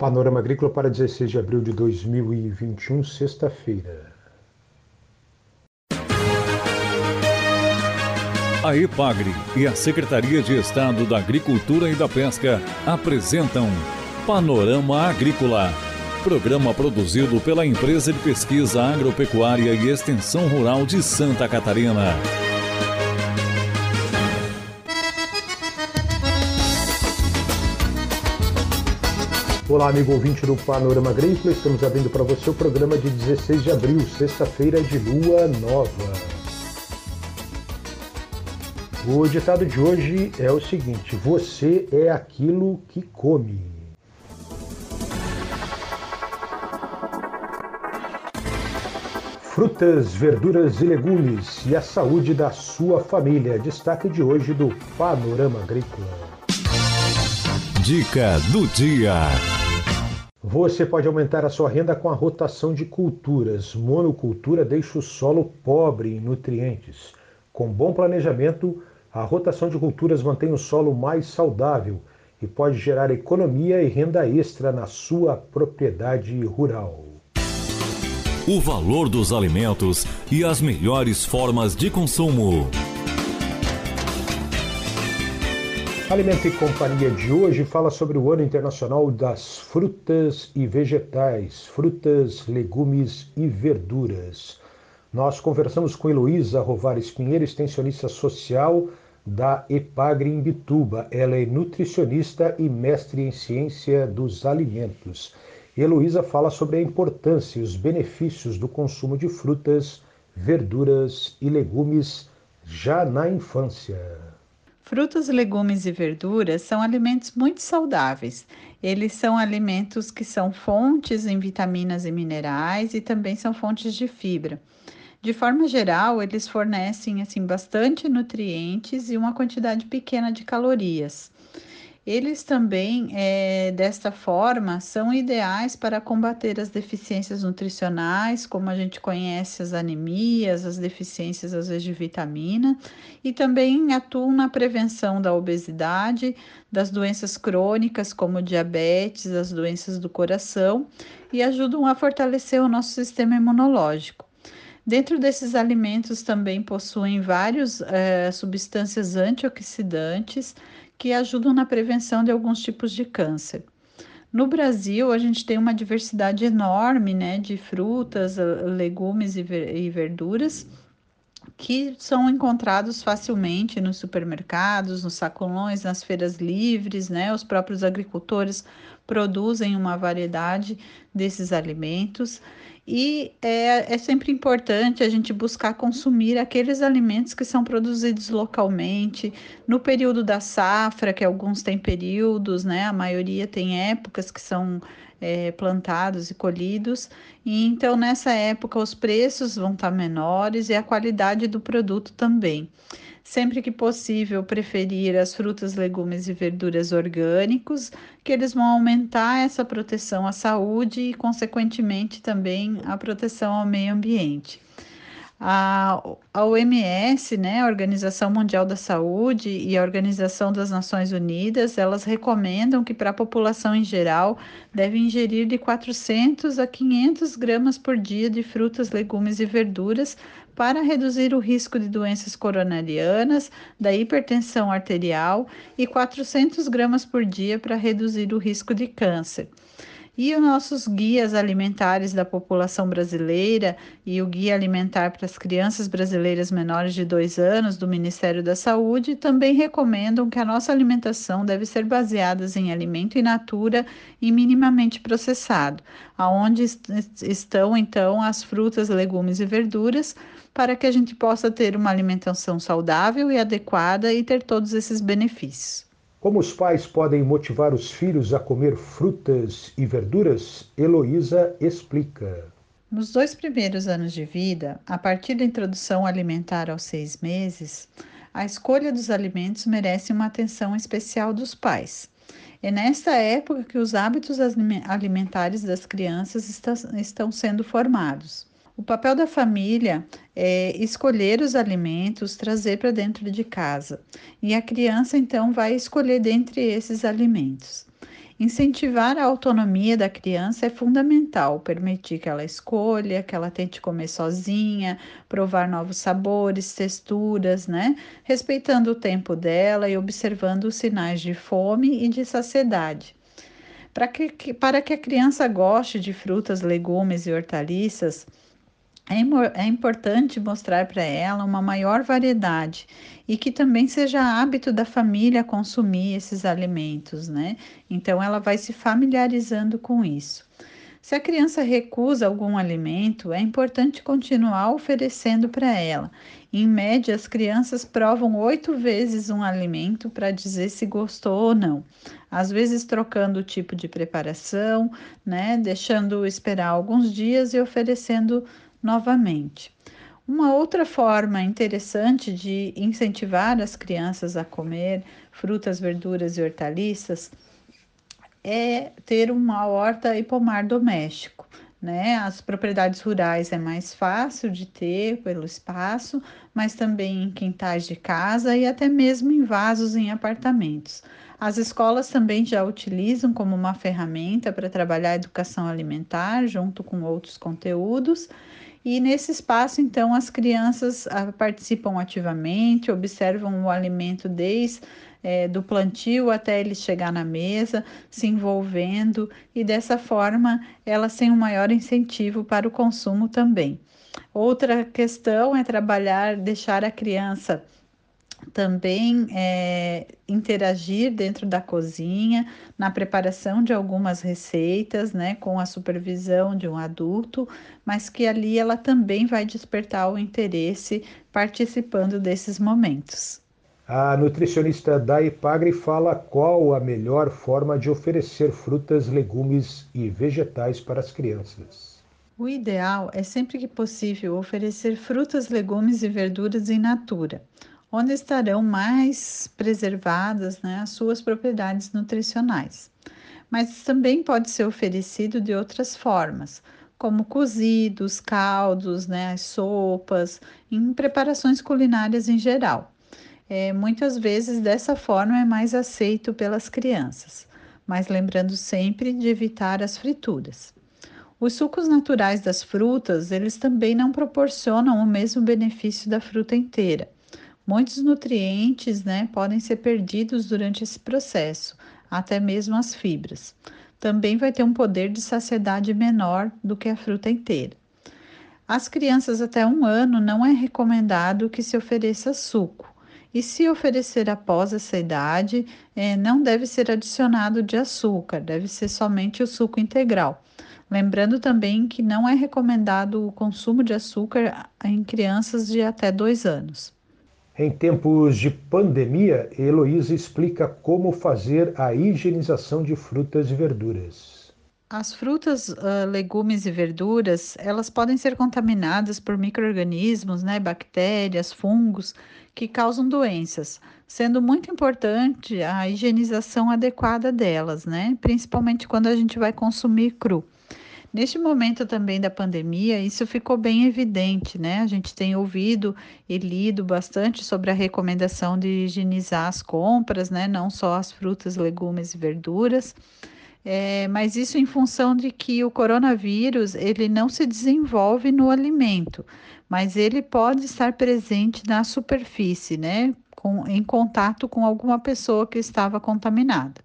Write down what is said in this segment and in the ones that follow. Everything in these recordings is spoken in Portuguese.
Panorama Agrícola para 16 de abril de 2021, sexta-feira. A EPAGRE e a Secretaria de Estado da Agricultura e da Pesca apresentam Panorama Agrícola, programa produzido pela Empresa de Pesquisa Agropecuária e Extensão Rural de Santa Catarina. Olá, amigo ouvinte do Panorama Agrícola. Estamos abrindo para você o programa de 16 de abril, sexta-feira de lua nova. O ditado de hoje é o seguinte: Você é aquilo que come. Frutas, verduras e legumes e a saúde da sua família. Destaque de hoje do Panorama Agrícola. Dica do dia. Você pode aumentar a sua renda com a rotação de culturas. Monocultura deixa o solo pobre em nutrientes. Com bom planejamento, a rotação de culturas mantém o solo mais saudável e pode gerar economia e renda extra na sua propriedade rural. O valor dos alimentos e as melhores formas de consumo. Alimento e Companhia de hoje fala sobre o Ano Internacional das Frutas e Vegetais, frutas, legumes e verduras. Nós conversamos com Heloísa Rovares Pinheiro, extensionista social da Epagre em Bituba. Ela é nutricionista e mestre em ciência dos alimentos. Heloísa fala sobre a importância e os benefícios do consumo de frutas, verduras e legumes já na infância. Frutas, legumes e verduras são alimentos muito saudáveis. Eles são alimentos que são fontes em vitaminas e minerais e também são fontes de fibra. De forma geral, eles fornecem assim bastante nutrientes e uma quantidade pequena de calorias. Eles também, é, desta forma, são ideais para combater as deficiências nutricionais, como a gente conhece as anemias, as deficiências às vezes de vitamina, e também atuam na prevenção da obesidade, das doenças crônicas, como diabetes, as doenças do coração, e ajudam a fortalecer o nosso sistema imunológico. Dentro desses alimentos também possuem várias é, substâncias antioxidantes que ajudam na prevenção de alguns tipos de câncer. No Brasil, a gente tem uma diversidade enorme né, de frutas, legumes e, verduras que são encontrados facilmente nos supermercados, nos sacolões, nas feiras livres, né? Os próprios agricultores produzem uma variedade desses alimentos e é, é sempre importante a gente buscar consumir aqueles alimentos que são produzidos localmente, no período da safra, que alguns têm períodos, né? A maioria tem épocas que são é, plantados e colhidos, e então nessa época os preços vão estar menores e a qualidade do produto também sempre que possível, preferir as frutas, legumes e verduras orgânicos, que eles vão aumentar essa proteção à saúde e, consequentemente, também a proteção ao meio ambiente. A, a OMS, né, a Organização Mundial da Saúde e a Organização das Nações Unidas, elas recomendam que para a população em geral deve ingerir de 400 a 500 gramas por dia de frutas, legumes e verduras para reduzir o risco de doenças coronarianas, da hipertensão arterial e 400 gramas por dia para reduzir o risco de câncer. E os nossos guias alimentares da população brasileira e o Guia Alimentar para as Crianças Brasileiras Menores de 2 anos do Ministério da Saúde também recomendam que a nossa alimentação deve ser baseada em alimento in natura e minimamente processado, aonde estão então as frutas, legumes e verduras, para que a gente possa ter uma alimentação saudável e adequada e ter todos esses benefícios. Como os pais podem motivar os filhos a comer frutas e verduras? Heloísa explica. Nos dois primeiros anos de vida, a partir da introdução alimentar aos seis meses, a escolha dos alimentos merece uma atenção especial dos pais. É nesta época que os hábitos alimentares das crianças estão sendo formados. O papel da família é escolher os alimentos, trazer para dentro de casa. E a criança então vai escolher dentre esses alimentos. Incentivar a autonomia da criança é fundamental, permitir que ela escolha, que ela tente comer sozinha, provar novos sabores, texturas, né? Respeitando o tempo dela e observando os sinais de fome e de saciedade. Para que, para que a criança goste de frutas, legumes e hortaliças, é, é importante mostrar para ela uma maior variedade e que também seja hábito da família consumir esses alimentos, né? Então ela vai se familiarizando com isso. Se a criança recusa algum alimento, é importante continuar oferecendo para ela. Em média, as crianças provam oito vezes um alimento para dizer se gostou ou não. Às vezes trocando o tipo de preparação, né? Deixando esperar alguns dias e oferecendo novamente. Uma outra forma interessante de incentivar as crianças a comer frutas, verduras e hortaliças é ter uma horta e pomar doméstico. Né? As propriedades rurais é mais fácil de ter pelo espaço, mas também em quintais de casa e até mesmo em vasos em apartamentos. As escolas também já utilizam como uma ferramenta para trabalhar a educação alimentar junto com outros conteúdos e nesse espaço, então, as crianças ah, participam ativamente, observam o alimento desde é, do plantio até ele chegar na mesa, se envolvendo, e dessa forma elas têm um maior incentivo para o consumo também. Outra questão é trabalhar, deixar a criança também é, interagir dentro da cozinha, na preparação de algumas receitas, né, com a supervisão de um adulto, mas que ali ela também vai despertar o interesse participando desses momentos. A nutricionista Dai Pagre fala qual a melhor forma de oferecer frutas, legumes e vegetais para as crianças. O ideal é sempre que possível oferecer frutas, legumes e verduras em natura onde estarão mais preservadas né, as suas propriedades nutricionais. Mas também pode ser oferecido de outras formas, como cozidos, caldos, né, as sopas, em preparações culinárias em geral. É, muitas vezes dessa forma é mais aceito pelas crianças, mas lembrando sempre de evitar as frituras. Os sucos naturais das frutas, eles também não proporcionam o mesmo benefício da fruta inteira Muitos nutrientes né, podem ser perdidos durante esse processo, até mesmo as fibras. Também vai ter um poder de saciedade menor do que a fruta inteira. As crianças até um ano não é recomendado que se ofereça suco. E se oferecer após essa idade, é, não deve ser adicionado de açúcar, deve ser somente o suco integral. Lembrando também que não é recomendado o consumo de açúcar em crianças de até dois anos. Em tempos de pandemia, Heloísa explica como fazer a higienização de frutas e verduras. As frutas, uh, legumes e verduras, elas podem ser contaminadas por micro-organismos, né, bactérias, fungos, que causam doenças, sendo muito importante a higienização adequada delas, né, principalmente quando a gente vai consumir cru. Neste momento também da pandemia, isso ficou bem evidente, né? A gente tem ouvido e lido bastante sobre a recomendação de higienizar as compras, né? Não só as frutas, legumes e verduras. É, mas isso em função de que o coronavírus ele não se desenvolve no alimento, mas ele pode estar presente na superfície, né? Com, em contato com alguma pessoa que estava contaminada.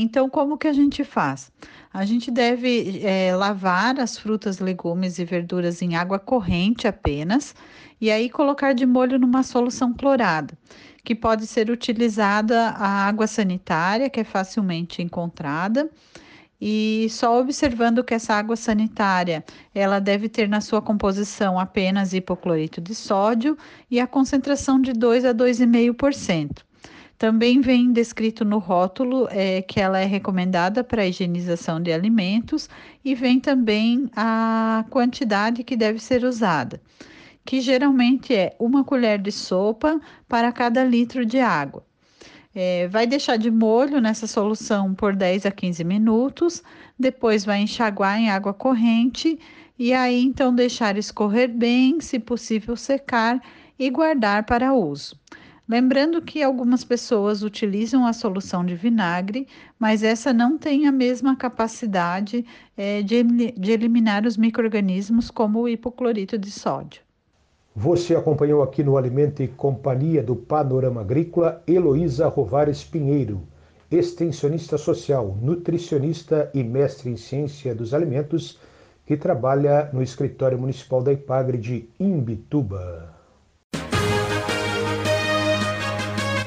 Então, como que a gente faz? A gente deve é, lavar as frutas, legumes e verduras em água corrente apenas e aí colocar de molho numa solução clorada, que pode ser utilizada a água sanitária, que é facilmente encontrada. E só observando que essa água sanitária, ela deve ter na sua composição apenas hipoclorito de sódio e a concentração de 2 a 2,5%. Também vem descrito no rótulo é, que ela é recomendada para higienização de alimentos e vem também a quantidade que deve ser usada, que geralmente é uma colher de sopa para cada litro de água. É, vai deixar de molho nessa solução por 10 a 15 minutos, depois vai enxaguar em água corrente e aí então deixar escorrer bem, se possível secar e guardar para uso. Lembrando que algumas pessoas utilizam a solução de vinagre, mas essa não tem a mesma capacidade é, de, de eliminar os micro-organismos como o hipoclorito de sódio. Você acompanhou aqui no Alimento e Companhia do Panorama Agrícola Heloísa Rovares Pinheiro, extensionista social, nutricionista e mestre em ciência dos alimentos, que trabalha no escritório municipal da Ipagre de Imbituba.